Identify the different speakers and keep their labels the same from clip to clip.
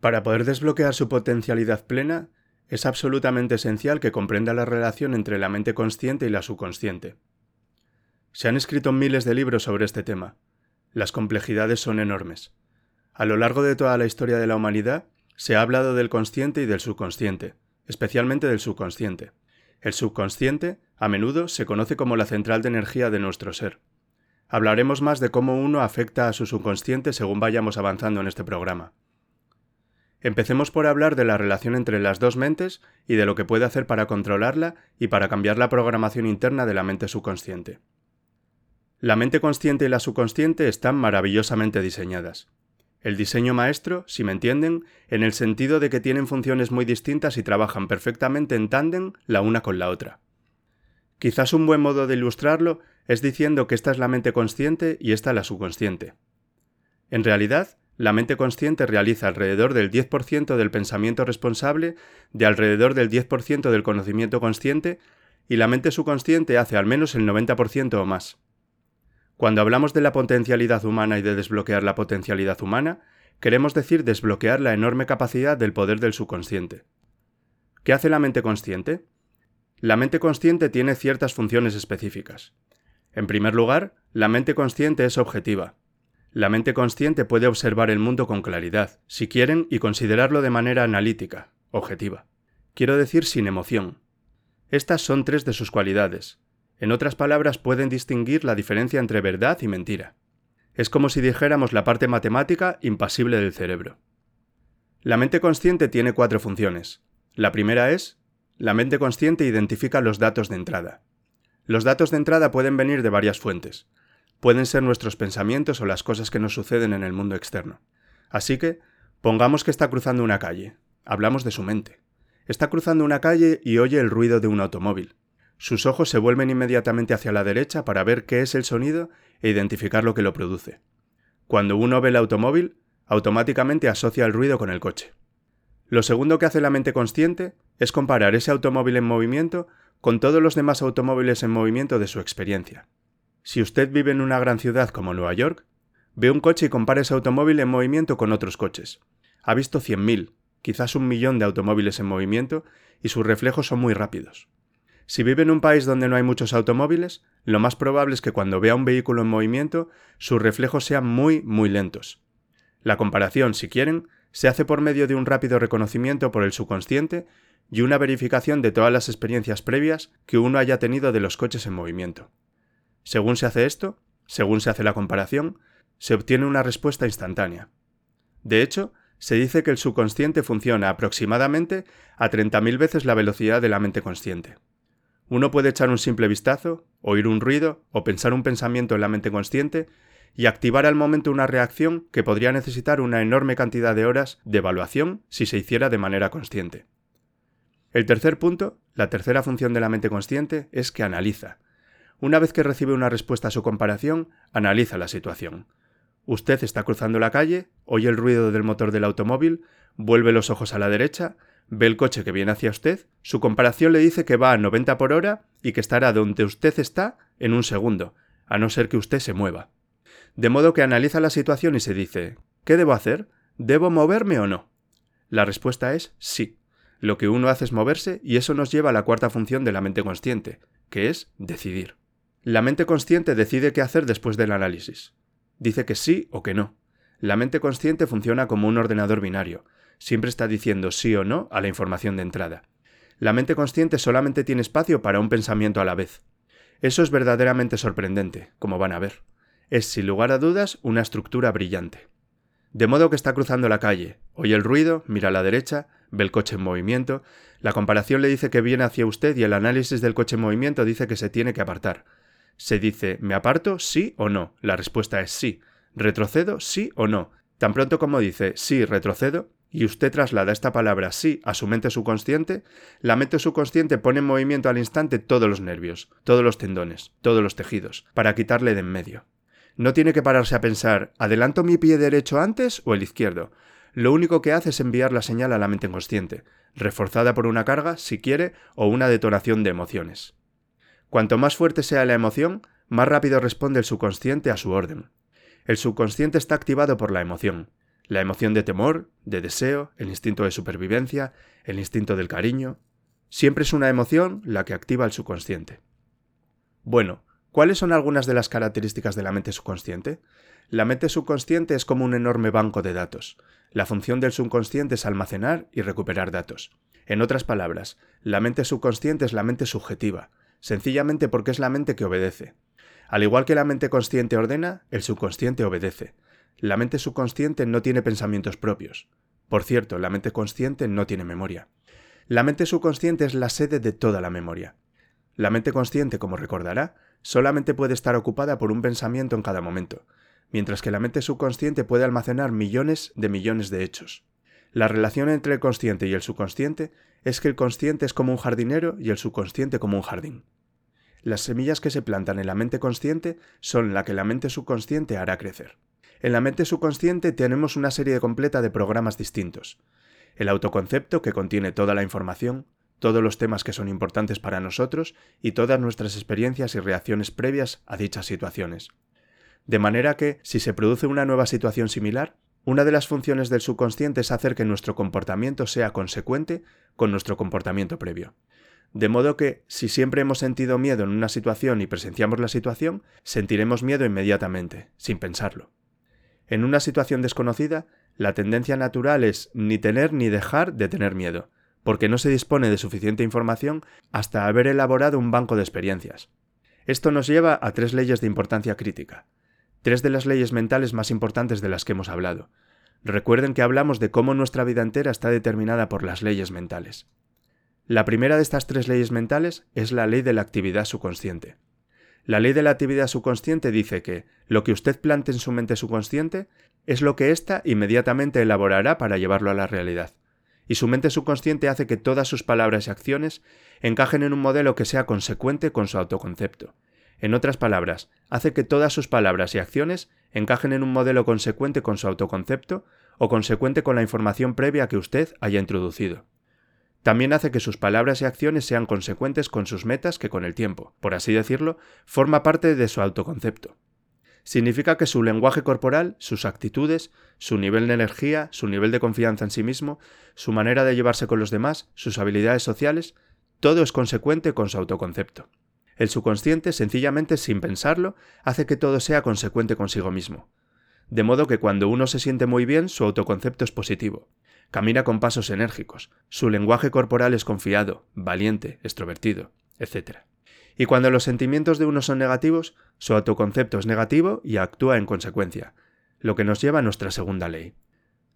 Speaker 1: Para poder desbloquear su potencialidad plena, es absolutamente esencial que comprenda la relación entre la mente consciente y la subconsciente. Se han escrito miles de libros sobre este tema. Las complejidades son enormes. A lo largo de toda la historia de la humanidad, se ha hablado del consciente y del subconsciente, especialmente del subconsciente. El subconsciente, a menudo, se conoce como la central de energía de nuestro ser. Hablaremos más de cómo uno afecta a su subconsciente según vayamos avanzando en este programa. Empecemos por hablar de la relación entre las dos mentes y de lo que puede hacer para controlarla y para cambiar la programación interna de la mente subconsciente. La mente consciente y la subconsciente están maravillosamente diseñadas. El diseño maestro, si me entienden, en el sentido de que tienen funciones muy distintas y trabajan perfectamente en tándem la una con la otra. Quizás un buen modo de ilustrarlo es diciendo que esta es la mente consciente y esta la subconsciente. En realidad, la mente consciente realiza alrededor del 10% del pensamiento responsable, de alrededor del 10% del conocimiento consciente, y la mente subconsciente hace al menos el 90% o más. Cuando hablamos de la potencialidad humana y de desbloquear la potencialidad humana, queremos decir desbloquear la enorme capacidad del poder del subconsciente. ¿Qué hace la mente consciente? La mente consciente tiene ciertas funciones específicas. En primer lugar, la mente consciente es objetiva, la mente consciente puede observar el mundo con claridad, si quieren, y considerarlo de manera analítica, objetiva. Quiero decir sin emoción. Estas son tres de sus cualidades. En otras palabras, pueden distinguir la diferencia entre verdad y mentira. Es como si dijéramos la parte matemática impasible del cerebro. La mente consciente tiene cuatro funciones. La primera es, la mente consciente identifica los datos de entrada. Los datos de entrada pueden venir de varias fuentes pueden ser nuestros pensamientos o las cosas que nos suceden en el mundo externo. Así que, pongamos que está cruzando una calle. Hablamos de su mente. Está cruzando una calle y oye el ruido de un automóvil. Sus ojos se vuelven inmediatamente hacia la derecha para ver qué es el sonido e identificar lo que lo produce. Cuando uno ve el automóvil, automáticamente asocia el ruido con el coche. Lo segundo que hace la mente consciente es comparar ese automóvil en movimiento con todos los demás automóviles en movimiento de su experiencia. Si usted vive en una gran ciudad como Nueva York, ve un coche y compara ese automóvil en movimiento con otros coches. Ha visto 100.000, quizás un millón de automóviles en movimiento y sus reflejos son muy rápidos. Si vive en un país donde no hay muchos automóviles, lo más probable es que cuando vea un vehículo en movimiento, sus reflejos sean muy, muy lentos. La comparación, si quieren, se hace por medio de un rápido reconocimiento por el subconsciente y una verificación de todas las experiencias previas que uno haya tenido de los coches en movimiento. Según se hace esto, según se hace la comparación, se obtiene una respuesta instantánea. De hecho, se dice que el subconsciente funciona aproximadamente a 30.000 veces la velocidad de la mente consciente. Uno puede echar un simple vistazo, oír un ruido o pensar un pensamiento en la mente consciente y activar al momento una reacción que podría necesitar una enorme cantidad de horas de evaluación si se hiciera de manera consciente. El tercer punto, la tercera función de la mente consciente, es que analiza, una vez que recibe una respuesta a su comparación, analiza la situación. Usted está cruzando la calle, oye el ruido del motor del automóvil, vuelve los ojos a la derecha, ve el coche que viene hacia usted, su comparación le dice que va a 90 por hora y que estará donde usted está en un segundo, a no ser que usted se mueva. De modo que analiza la situación y se dice, ¿qué debo hacer? ¿Debo moverme o no? La respuesta es sí. Lo que uno hace es moverse y eso nos lleva a la cuarta función de la mente consciente, que es decidir. La mente consciente decide qué hacer después del análisis. Dice que sí o que no. La mente consciente funciona como un ordenador binario. Siempre está diciendo sí o no a la información de entrada. La mente consciente solamente tiene espacio para un pensamiento a la vez. Eso es verdaderamente sorprendente, como van a ver. Es, sin lugar a dudas, una estructura brillante. De modo que está cruzando la calle, oye el ruido, mira a la derecha, ve el coche en movimiento, la comparación le dice que viene hacia usted y el análisis del coche en movimiento dice que se tiene que apartar. Se dice, ¿me aparto? Sí o no. La respuesta es sí. ¿Retrocedo? Sí o no. Tan pronto como dice sí, retrocedo, y usted traslada esta palabra sí a su mente subconsciente, la mente subconsciente pone en movimiento al instante todos los nervios, todos los tendones, todos los tejidos, para quitarle de en medio. No tiene que pararse a pensar, ¿adelanto mi pie derecho antes o el izquierdo? Lo único que hace es enviar la señal a la mente consciente, reforzada por una carga, si quiere, o una detonación de emociones. Cuanto más fuerte sea la emoción, más rápido responde el subconsciente a su orden. El subconsciente está activado por la emoción. La emoción de temor, de deseo, el instinto de supervivencia, el instinto del cariño. Siempre es una emoción la que activa el subconsciente. Bueno, ¿cuáles son algunas de las características de la mente subconsciente? La mente subconsciente es como un enorme banco de datos. La función del subconsciente es almacenar y recuperar datos. En otras palabras, la mente subconsciente es la mente subjetiva, sencillamente porque es la mente que obedece. Al igual que la mente consciente ordena, el subconsciente obedece. La mente subconsciente no tiene pensamientos propios. Por cierto, la mente consciente no tiene memoria. La mente subconsciente es la sede de toda la memoria. La mente consciente, como recordará, solamente puede estar ocupada por un pensamiento en cada momento, mientras que la mente subconsciente puede almacenar millones de millones de hechos. La relación entre el consciente y el subconsciente es que el consciente es como un jardinero y el subconsciente como un jardín. Las semillas que se plantan en la mente consciente son la que la mente subconsciente hará crecer. En la mente subconsciente tenemos una serie completa de programas distintos. El autoconcepto, que contiene toda la información, todos los temas que son importantes para nosotros y todas nuestras experiencias y reacciones previas a dichas situaciones. De manera que, si se produce una nueva situación similar, una de las funciones del subconsciente es hacer que nuestro comportamiento sea consecuente con nuestro comportamiento previo. De modo que, si siempre hemos sentido miedo en una situación y presenciamos la situación, sentiremos miedo inmediatamente, sin pensarlo. En una situación desconocida, la tendencia natural es ni tener ni dejar de tener miedo, porque no se dispone de suficiente información hasta haber elaborado un banco de experiencias. Esto nos lleva a tres leyes de importancia crítica tres de las leyes mentales más importantes de las que hemos hablado. Recuerden que hablamos de cómo nuestra vida entera está determinada por las leyes mentales. La primera de estas tres leyes mentales es la ley de la actividad subconsciente. La ley de la actividad subconsciente dice que lo que usted plante en su mente subconsciente es lo que ésta inmediatamente elaborará para llevarlo a la realidad. Y su mente subconsciente hace que todas sus palabras y acciones encajen en un modelo que sea consecuente con su autoconcepto, en otras palabras, hace que todas sus palabras y acciones encajen en un modelo consecuente con su autoconcepto o consecuente con la información previa que usted haya introducido. También hace que sus palabras y acciones sean consecuentes con sus metas que con el tiempo, por así decirlo, forma parte de su autoconcepto. Significa que su lenguaje corporal, sus actitudes, su nivel de energía, su nivel de confianza en sí mismo, su manera de llevarse con los demás, sus habilidades sociales, todo es consecuente con su autoconcepto. El subconsciente, sencillamente sin pensarlo, hace que todo sea consecuente consigo mismo. De modo que cuando uno se siente muy bien, su autoconcepto es positivo. Camina con pasos enérgicos, su lenguaje corporal es confiado, valiente, extrovertido, etc. Y cuando los sentimientos de uno son negativos, su autoconcepto es negativo y actúa en consecuencia, lo que nos lleva a nuestra segunda ley.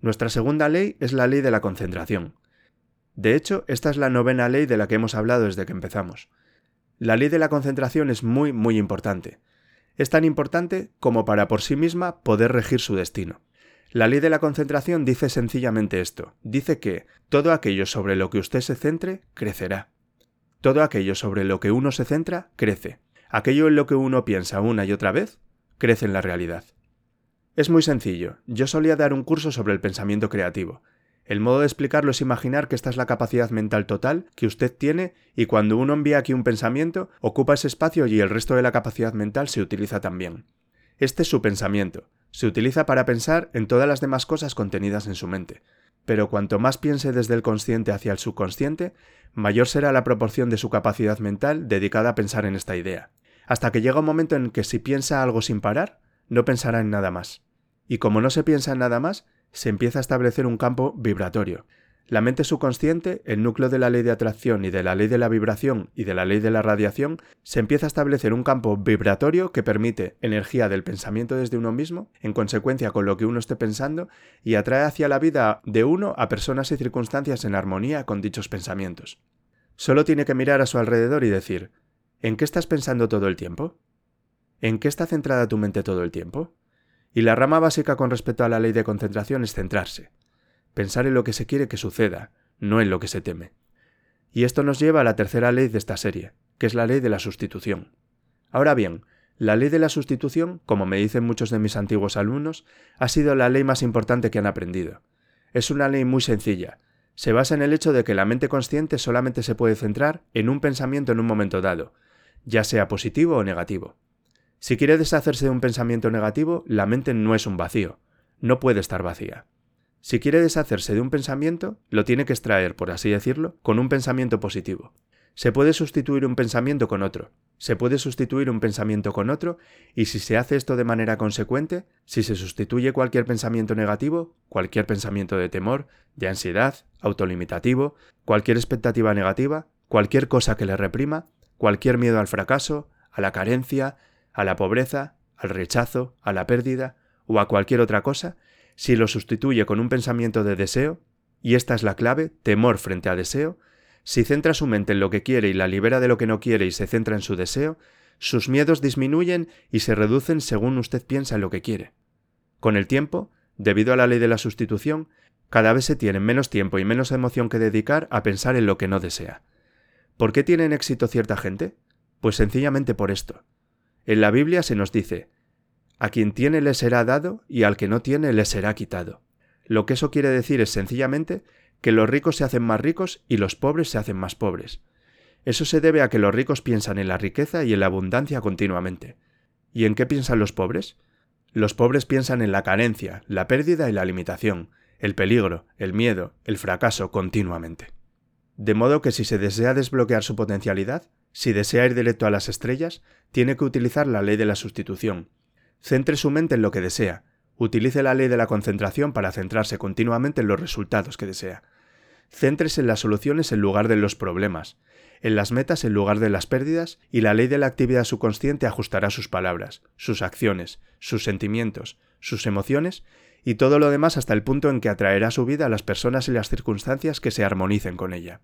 Speaker 1: Nuestra segunda ley es la ley de la concentración. De hecho, esta es la novena ley de la que hemos hablado desde que empezamos. La ley de la concentración es muy, muy importante. Es tan importante como para por sí misma poder regir su destino. La ley de la concentración dice sencillamente esto. Dice que todo aquello sobre lo que usted se centre crecerá. Todo aquello sobre lo que uno se centra crece. Aquello en lo que uno piensa una y otra vez crece en la realidad. Es muy sencillo. Yo solía dar un curso sobre el pensamiento creativo. El modo de explicarlo es imaginar que esta es la capacidad mental total que usted tiene y cuando uno envía aquí un pensamiento, ocupa ese espacio y el resto de la capacidad mental se utiliza también. Este es su pensamiento. Se utiliza para pensar en todas las demás cosas contenidas en su mente. Pero cuanto más piense desde el consciente hacia el subconsciente, mayor será la proporción de su capacidad mental dedicada a pensar en esta idea. Hasta que llega un momento en que si piensa algo sin parar, no pensará en nada más. Y como no se piensa en nada más, se empieza a establecer un campo vibratorio. La mente subconsciente, el núcleo de la ley de atracción y de la ley de la vibración y de la ley de la radiación, se empieza a establecer un campo vibratorio que permite energía del pensamiento desde uno mismo, en consecuencia con lo que uno esté pensando, y atrae hacia la vida de uno a personas y circunstancias en armonía con dichos pensamientos. Solo tiene que mirar a su alrededor y decir, ¿en qué estás pensando todo el tiempo? ¿En qué está centrada tu mente todo el tiempo? Y la rama básica con respecto a la ley de concentración es centrarse, pensar en lo que se quiere que suceda, no en lo que se teme. Y esto nos lleva a la tercera ley de esta serie, que es la ley de la sustitución. Ahora bien, la ley de la sustitución, como me dicen muchos de mis antiguos alumnos, ha sido la ley más importante que han aprendido. Es una ley muy sencilla. Se basa en el hecho de que la mente consciente solamente se puede centrar en un pensamiento en un momento dado, ya sea positivo o negativo. Si quiere deshacerse de un pensamiento negativo, la mente no es un vacío, no puede estar vacía. Si quiere deshacerse de un pensamiento, lo tiene que extraer, por así decirlo, con un pensamiento positivo. Se puede sustituir un pensamiento con otro, se puede sustituir un pensamiento con otro, y si se hace esto de manera consecuente, si se sustituye cualquier pensamiento negativo, cualquier pensamiento de temor, de ansiedad, autolimitativo, cualquier expectativa negativa, cualquier cosa que le reprima, cualquier miedo al fracaso, a la carencia, a la pobreza, al rechazo, a la pérdida o a cualquier otra cosa, si lo sustituye con un pensamiento de deseo, y esta es la clave, temor frente a deseo, si centra su mente en lo que quiere y la libera de lo que no quiere y se centra en su deseo, sus miedos disminuyen y se reducen según usted piensa en lo que quiere. Con el tiempo, debido a la ley de la sustitución, cada vez se tiene menos tiempo y menos emoción que dedicar a pensar en lo que no desea. ¿Por qué tienen éxito cierta gente? Pues sencillamente por esto. En la Biblia se nos dice, a quien tiene le será dado y al que no tiene le será quitado. Lo que eso quiere decir es sencillamente que los ricos se hacen más ricos y los pobres se hacen más pobres. Eso se debe a que los ricos piensan en la riqueza y en la abundancia continuamente. ¿Y en qué piensan los pobres? Los pobres piensan en la carencia, la pérdida y la limitación, el peligro, el miedo, el fracaso continuamente. De modo que si se desea desbloquear su potencialidad, si desea ir directo a las estrellas, tiene que utilizar la ley de la sustitución. Centre su mente en lo que desea, Utilice la ley de la concentración para centrarse continuamente en los resultados que desea. Céntrese en las soluciones en lugar de los problemas, en las metas en lugar de las pérdidas, y la ley de la actividad subconsciente ajustará sus palabras, sus acciones, sus sentimientos, sus emociones y todo lo demás hasta el punto en que atraerá su vida a las personas y las circunstancias que se armonicen con ella.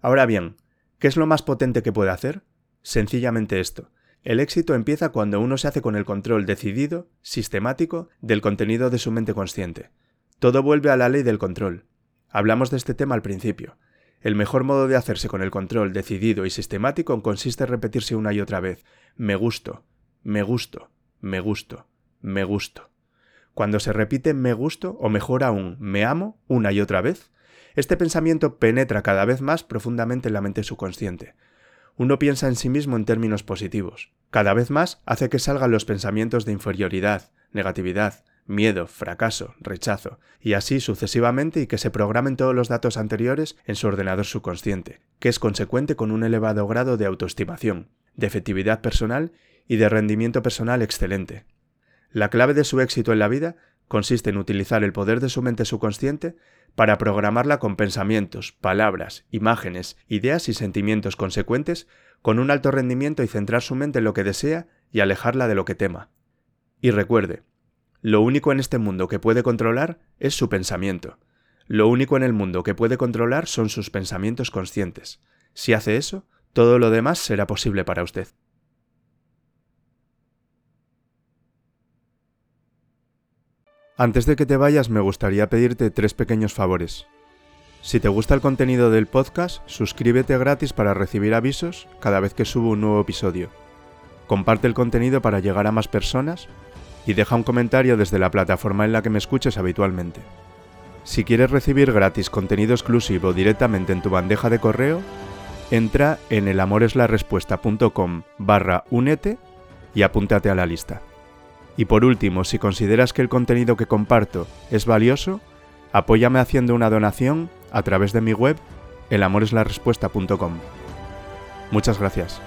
Speaker 1: Ahora bien, ¿qué es lo más potente que puede hacer? Sencillamente esto, el éxito empieza cuando uno se hace con el control decidido, sistemático, del contenido de su mente consciente. Todo vuelve a la ley del control. Hablamos de este tema al principio. El mejor modo de hacerse con el control decidido y sistemático consiste en repetirse una y otra vez me gusto, me gusto, me gusto, me gusto. Cuando se repite me gusto o mejor aún me amo una y otra vez, este pensamiento penetra cada vez más profundamente en la mente subconsciente, uno piensa en sí mismo en términos positivos. Cada vez más hace que salgan los pensamientos de inferioridad, negatividad, miedo, fracaso, rechazo, y así sucesivamente y que se programen todos los datos anteriores en su ordenador subconsciente, que es consecuente con un elevado grado de autoestimación, de efectividad personal y de rendimiento personal excelente. La clave de su éxito en la vida consiste en utilizar el poder de su mente subconsciente para programarla con pensamientos, palabras, imágenes, ideas y sentimientos consecuentes con un alto rendimiento y centrar su mente en lo que desea y alejarla de lo que tema. Y recuerde, lo único en este mundo que puede controlar es su pensamiento. Lo único en el mundo que puede controlar son sus pensamientos conscientes. Si hace eso, todo lo demás será posible para usted. Antes de que te vayas me gustaría pedirte tres pequeños favores. Si te gusta el contenido del podcast, suscríbete gratis para recibir avisos cada vez que subo un nuevo episodio. Comparte el contenido para llegar a más personas y deja un comentario desde la plataforma en la que me escuches habitualmente. Si quieres recibir gratis contenido exclusivo directamente en tu bandeja de correo, entra en elamoreslarespuesta.com barra únete y apúntate a la lista. Y por último, si consideras que el contenido que comparto es valioso, apóyame haciendo una donación a través de mi web elamoreslarespuesta.com. Muchas gracias.